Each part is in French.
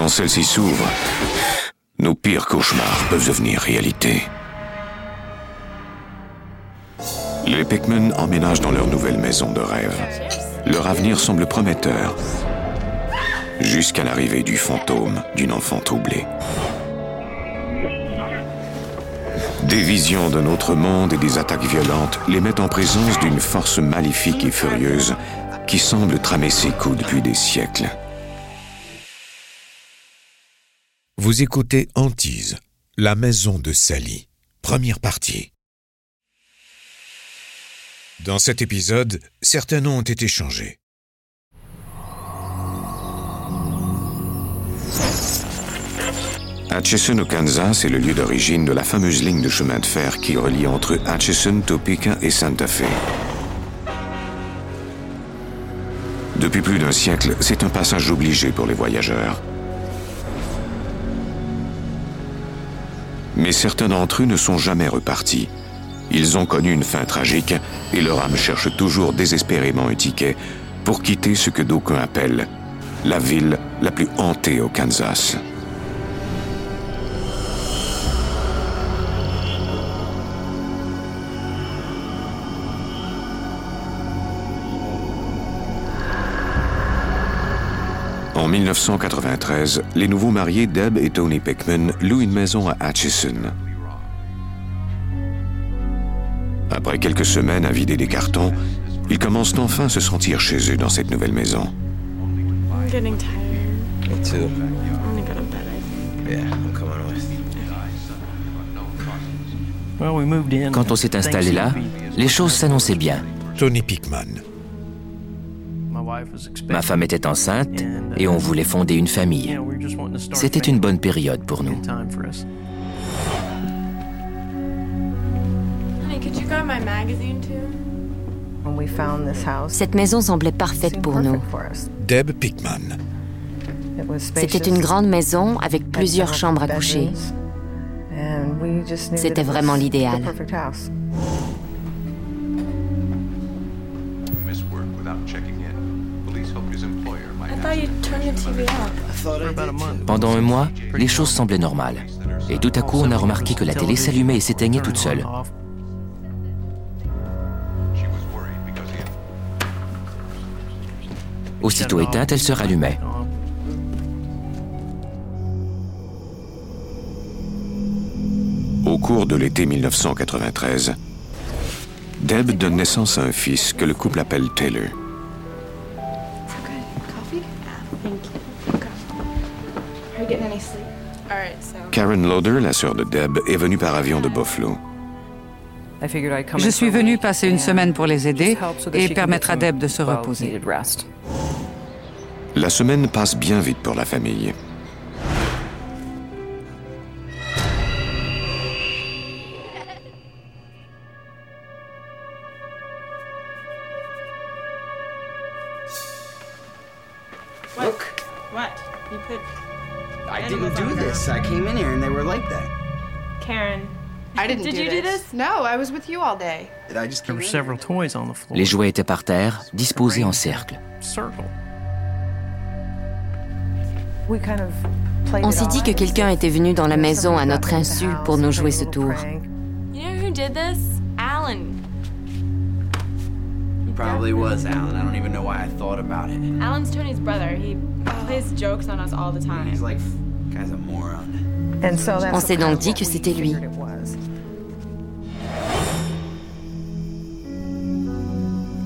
Quand celles-ci s'ouvrent, nos pires cauchemars peuvent devenir réalité. Les Pikmin emménagent dans leur nouvelle maison de rêve. Leur avenir semble prometteur, jusqu'à l'arrivée du fantôme d'une enfant troublée. Des visions d'un autre monde et des attaques violentes les mettent en présence d'une force maléfique et furieuse qui semble tramer ses coups depuis des siècles. Vous écoutez Antise, la maison de Sally, première partie. Dans cet épisode, certains noms ont été changés. Atchison au Kansas est le lieu d'origine de la fameuse ligne de chemin de fer qui relie entre Atchison, Topeka et Santa Fe. Depuis plus d'un siècle, c'est un passage obligé pour les voyageurs. Mais certains d'entre eux ne sont jamais repartis. Ils ont connu une fin tragique et leur âme cherche toujours désespérément un ticket pour quitter ce que d'aucuns appellent la ville la plus hantée au Kansas. En 1993, les nouveaux mariés Deb et Tony Pickman louent une maison à Atchison. Après quelques semaines à vider des cartons, ils commencent enfin à se sentir chez eux dans cette nouvelle maison. Quand on s'est installé là, les choses s'annonçaient bien. Tony Pickman. Ma femme était enceinte et on voulait fonder une famille. C'était une bonne période pour nous. Cette maison semblait parfaite pour nous. Deb Pickman. C'était une grande maison avec plusieurs chambres à coucher. C'était vraiment l'idéal. Pendant un mois, les choses semblaient normales. Et tout à coup, on a remarqué que la télé s'allumait et s'éteignait toute seule. Aussitôt éteinte, elle se rallumait. Au cours de l'été 1993, Deb donne naissance à un fils que le couple appelle Taylor. Karen la sœur de Deb, est venue par avion de Buffalo. Je suis venue passer une semaine pour les aider et permettre à Deb de se reposer. La semaine passe bien vite pour la famille. I didn't Did do you do this? No, I was with you all day. Did I just There come were in several here? toys on the floor. Les jouets étaient par terre, disposés en cercle. Circle. We kind of played On it s'est dit que quelqu'un était venu dans la maison à notre insu pour nous jouer ce tour. prank. You know who did this? Alan. Probably was Alan. I don't even know why I thought about it. Alan's Tony's brother. He plays jokes on us all the time. He's like, guy's a moron. And so that's On what s'est kind donc of dit que we c'était lui.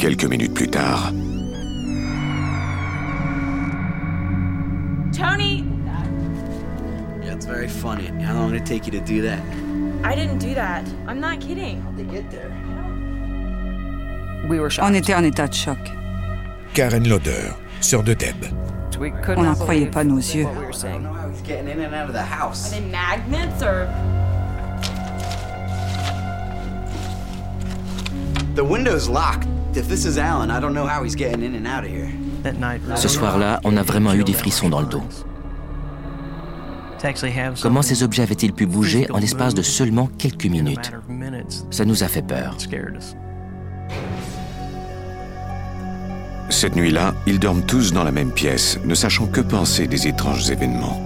Quelques minutes plus tard, Tony! Yeah, it's very funny. How long did it take you to do that? I didn't do that. I'm not kidding. How'd they get there? We were. On était en état de choc. Karen Lauder, sœur de Deb. On n'en croyait pas nos yeux. The window's locked. If this is Alan, I don't know how he's getting in and out of here. That night, Ce soir-là, on a vraiment eu des frissons dans le dos. Comment ces objets avaient-ils pu bouger en l'espace de seulement quelques minutes? Ça nous a fait peur. scared us. Cette nuit-là, ils dorment tous dans la même pièce, ne sachant que penser des étranges événements.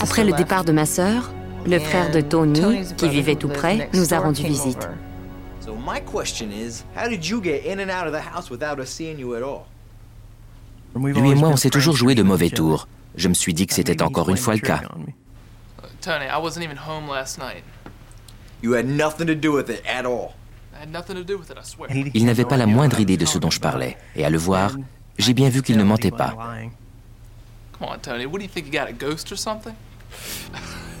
Après le départ de ma sœur, le frère de Tony, qui vivait tout près, nous a rendu visite. So my question is, how did you get in and out of the house without us seeing you at all? Lui et moi, on s'est toujours joué de mauvais tours. Je me suis dit que c'était encore une fois le cas. Tony, I wasn't even home last night. You had nothing to do with it at all. I had nothing to do with it, I swear. Il n'avait pas la moindre idée de ce dont je parlais. Et à le voir, j'ai bien vu qu'il ne mentait pas. Come on, Tony, what do you think you got, a ghost or something?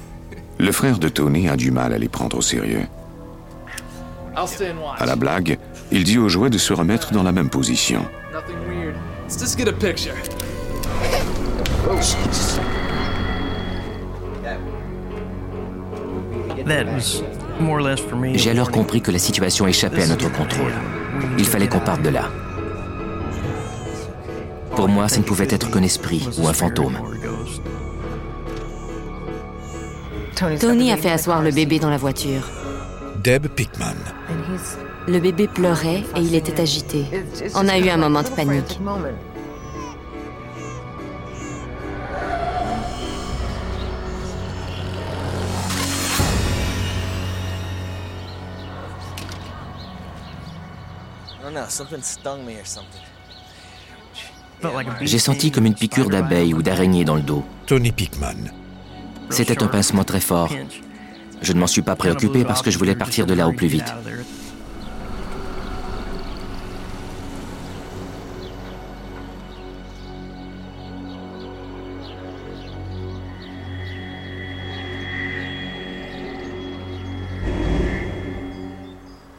Le frère de Tony a du mal à les prendre au sérieux. À la blague, il dit aux jouets de se remettre dans la même position. J'ai alors compris que la situation échappait à notre contrôle. Il fallait qu'on parte de là. Pour moi, ça ne pouvait être qu'un esprit ou un fantôme. Tony a fait asseoir le bébé dans la voiture. Deb Pickman. Le bébé pleurait et il était agité. On a eu un moment de panique. J'ai senti comme une piqûre d'abeille ou d'araignée dans le dos. Tony Pickman. C'était un pincement très fort. Je ne m'en suis pas préoccupé parce que je voulais partir de là au plus vite.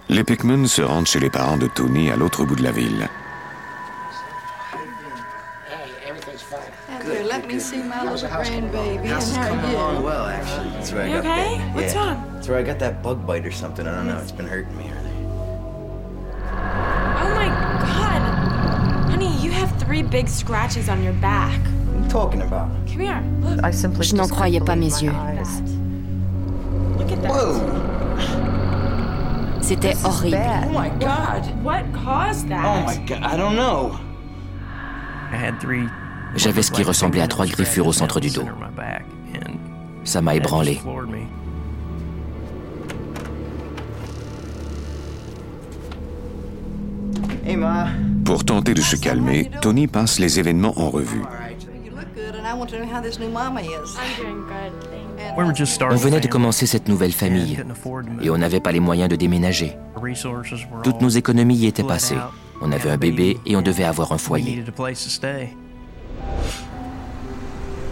Les Pickman se rendent chez les parents de Tony à l'autre bout de la ville. See my little grandbaby. House is and how coming you along well, actually. That's where I You got okay? that- What's yeah. wrong? That's where I got that bug bite or something. I don't know. It's been hurting me early. Oh my god! Honey, you have three big scratches on your back. What are you talking about? Come here. Look. I simply Je n'en croyais pas mes yeux. Look at that. C'était horrible. Oh my god. What caused that? Oh my god. I don't know. I had three J'avais ce qui ressemblait à trois griffures au centre du dos. Ça m'a ébranlé. Pour tenter de se calmer, Tony passe les événements en revue. On venait de commencer cette nouvelle famille et on n'avait pas les moyens de déménager. Our resources were Toutes nos économies y étaient passées. On avait un a bébé et on devait avoir un foyer.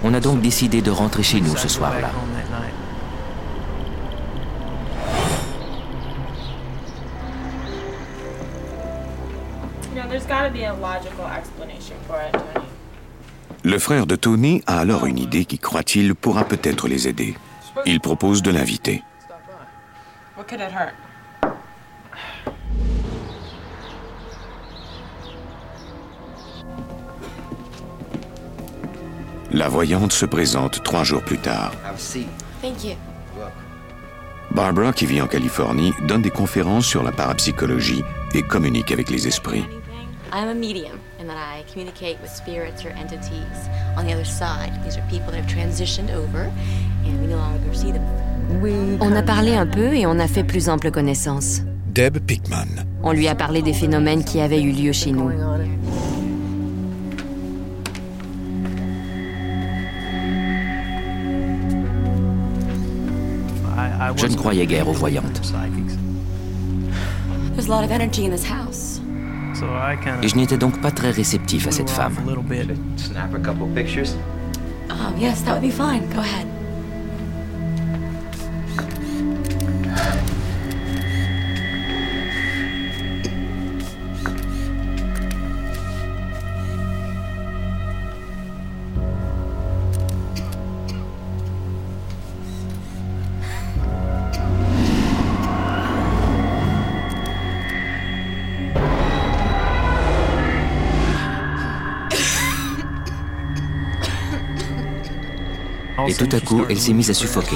On a donc décidé de rentrer chez nous ce soir-là. Le frère de Tony a alors une idée qui, croit-il, pourra peut-être les aider. Il propose de l'inviter. What could it hurt? La voyante se présente trois jours plus tard. Thank you. Barbara, qui vit en Californie, donne des conférences sur la parapsychologie et communique avec les esprits. I'm a medium in that I communicate with spirits or entities on the other side. These are people that have transitioned over and we no longer see them. On a parlé un peu et on a fait plus ample connaissance. Deb Pickman. On lui a parlé des phénomènes qui avaient eu lieu chez nous. Je ne croyais guère aux voyantes. psychics, There's a lot of energy in this house. so I kind Et je n'étais donc pas très réceptif à cette femme. a little bit. Snap a couple pictures. Oh, yes, that would be fine. Go ahead. Et tout à coup, elle s'est mise à suffoquer.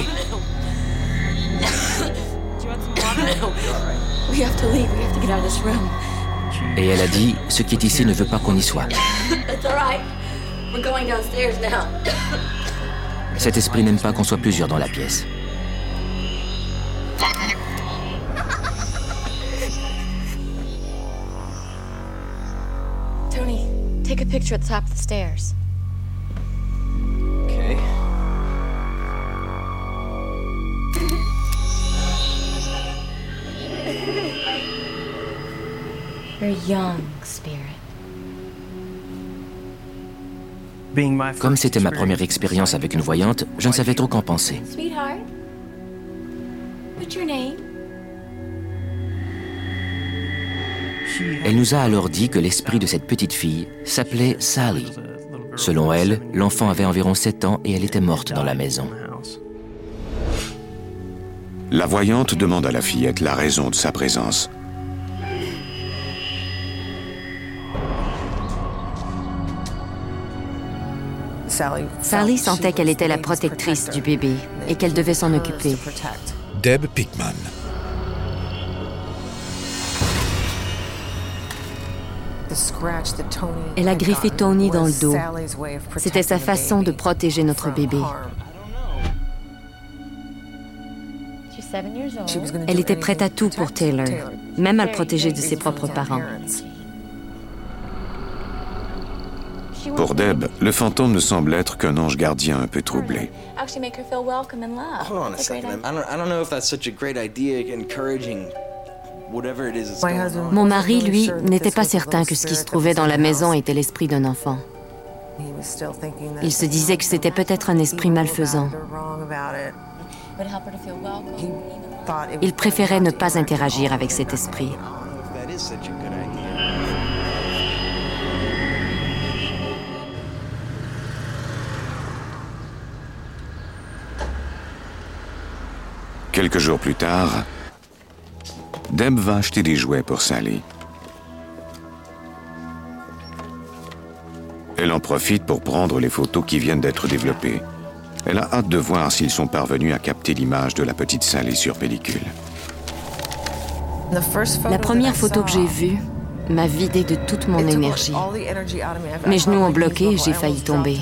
Et elle a dit, ce qui est ici ne veut pas qu'on y soit. Cet esprit n'aime pas qu'on soit plusieurs dans la pièce. Tony, take a picture at the top of the stairs. Comme c'était ma première expérience avec une voyante, je ne savais trop qu'en penser. Sweetheart, what's your name? Elle nous a alors dit que l'esprit de cette petite fille s'appelait Sally. Selon elle, l'enfant avait environ 7 ans et elle était morte dans la maison. La voyante demande à la fillette la raison de sa présence. Sally sentait qu'elle était la protectrice du bébé et qu'elle devait s'en occuper. Deb Pickman. Elle a griffé Tony dans le dos. C'était sa façon de protéger notre bébé. Elle était prête à tout pour Taylor, même à le protéger de ses propres parents. Pour Deb, le fantôme ne semble être qu'un ange gardien un peu troublé. Mon mari, lui, n'était pas certain que ce qui se trouvait dans la maison était l'esprit d'un enfant. Il se disait que c'était peut-être un esprit malfaisant. Would help her to feel welcome. Il préférait ne pas interagir avec cet esprit. Quelques jours plus tard, Deb va acheter des jouets pour Sally. Elle en profite pour prendre les photos qui viennent d'être développées. Elle a hâte de voir s'ils sont parvenus à capter l'image de la petite Sally sur pellicule. La première photo que j'ai vue m'a vidé de toute mon énergie. Mes genoux ont bloqué et j'ai failli tomber.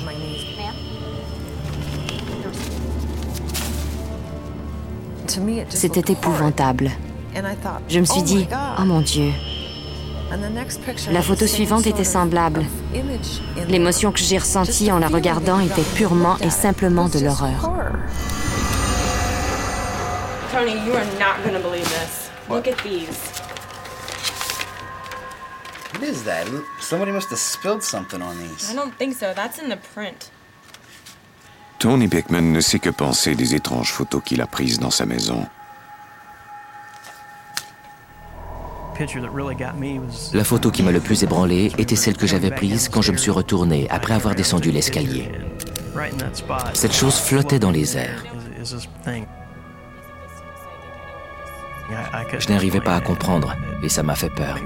C'était épouvantable. Je me suis dit, oh mon Dieu. La photo suivante était semblable. L'émotion que j'ai ressentie en la regardant était purement et simplement de l'horreur. Tony, you are not gonna believe this. Look at these. What is that? Somebody must have spilled something on these. I don't think so. That's in the print. Tony Beckman ne sait que penser des étranges photos qu'il a prises dans sa maison. La photo qui m'a le plus ébranlé était celle que j'avais prise quand je me suis retourné après avoir descendu l'escalier. Cette chose flottait dans les airs. Je n'arrivais pas à comprendre et ça m'a fait peur.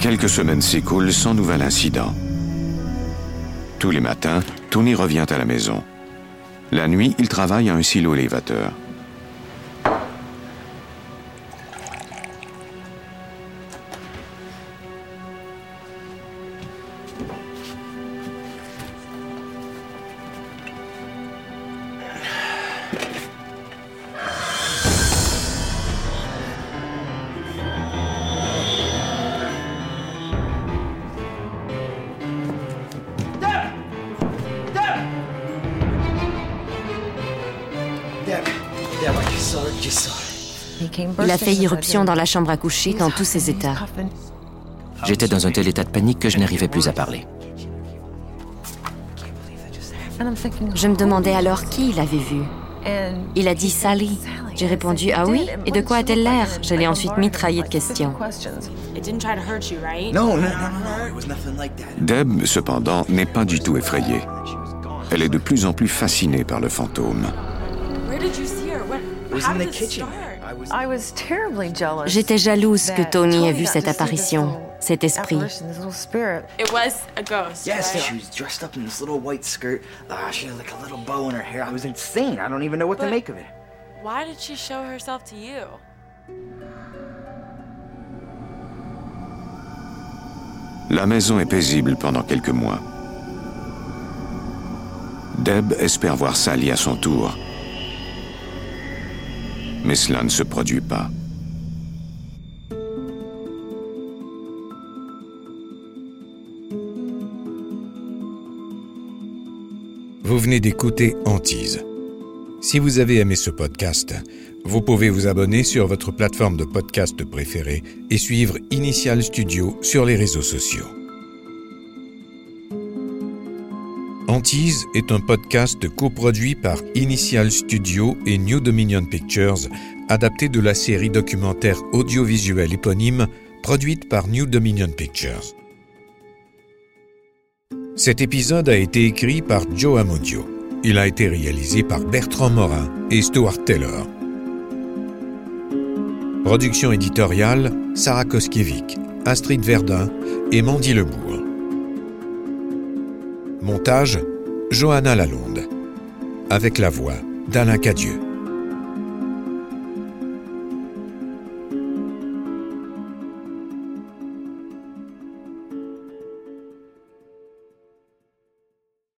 Quelques semaines s'écoulent sans nouvel incident. Tous les matins, Tony revient à la maison. La nuit, il travaille à un silo élévateur. Il a fait irruption dans la chambre à coucher dans tous ses états. J'étais dans un tel état de panique que je n'arrivais plus à parler. Je me demandais alors qui il avait vu. Il a dit Sally. J'ai répondu Ah oui? Et de quoi a-t-elle l'air? Je l'ai ensuite mitraillé de questions. Deb, cependant, n'est pas du tout effrayée. Elle est de plus en plus fascinée par le fantôme. J'étais jalouse que Tony ait vu cette apparition, cet esprit. It was a ghost. Yes, right? she was dressed up in this little white skirt. She had like a little bow in her hair. I was insane. I don't even know what to But- make of it. Why did she show herself to you? La maison est paisible pendant quelques mois. Deb espère voir Sally à son tour. Mais cela ne se produit pas. Vous venez d'écouter Antise. Si vous avez aimé ce podcast, vous pouvez vous abonner sur votre plateforme de podcast préférée et suivre Initial Studio sur les réseaux sociaux. Antise est un podcast coproduit par Initial Studio et New Dominion Pictures, adapté de la série documentaire audiovisuelle éponyme produite par New Dominion Pictures. Cet épisode a été écrit par Joe Amodio. Il a été réalisé par Bertrand Morin et Stuart Taylor. Production éditoriale Sarah Koskiewicz, Astrid Verdun et Mandy Lebourg. Montage Johanna Lalonde. Avec la voix d'Alain Cadieux.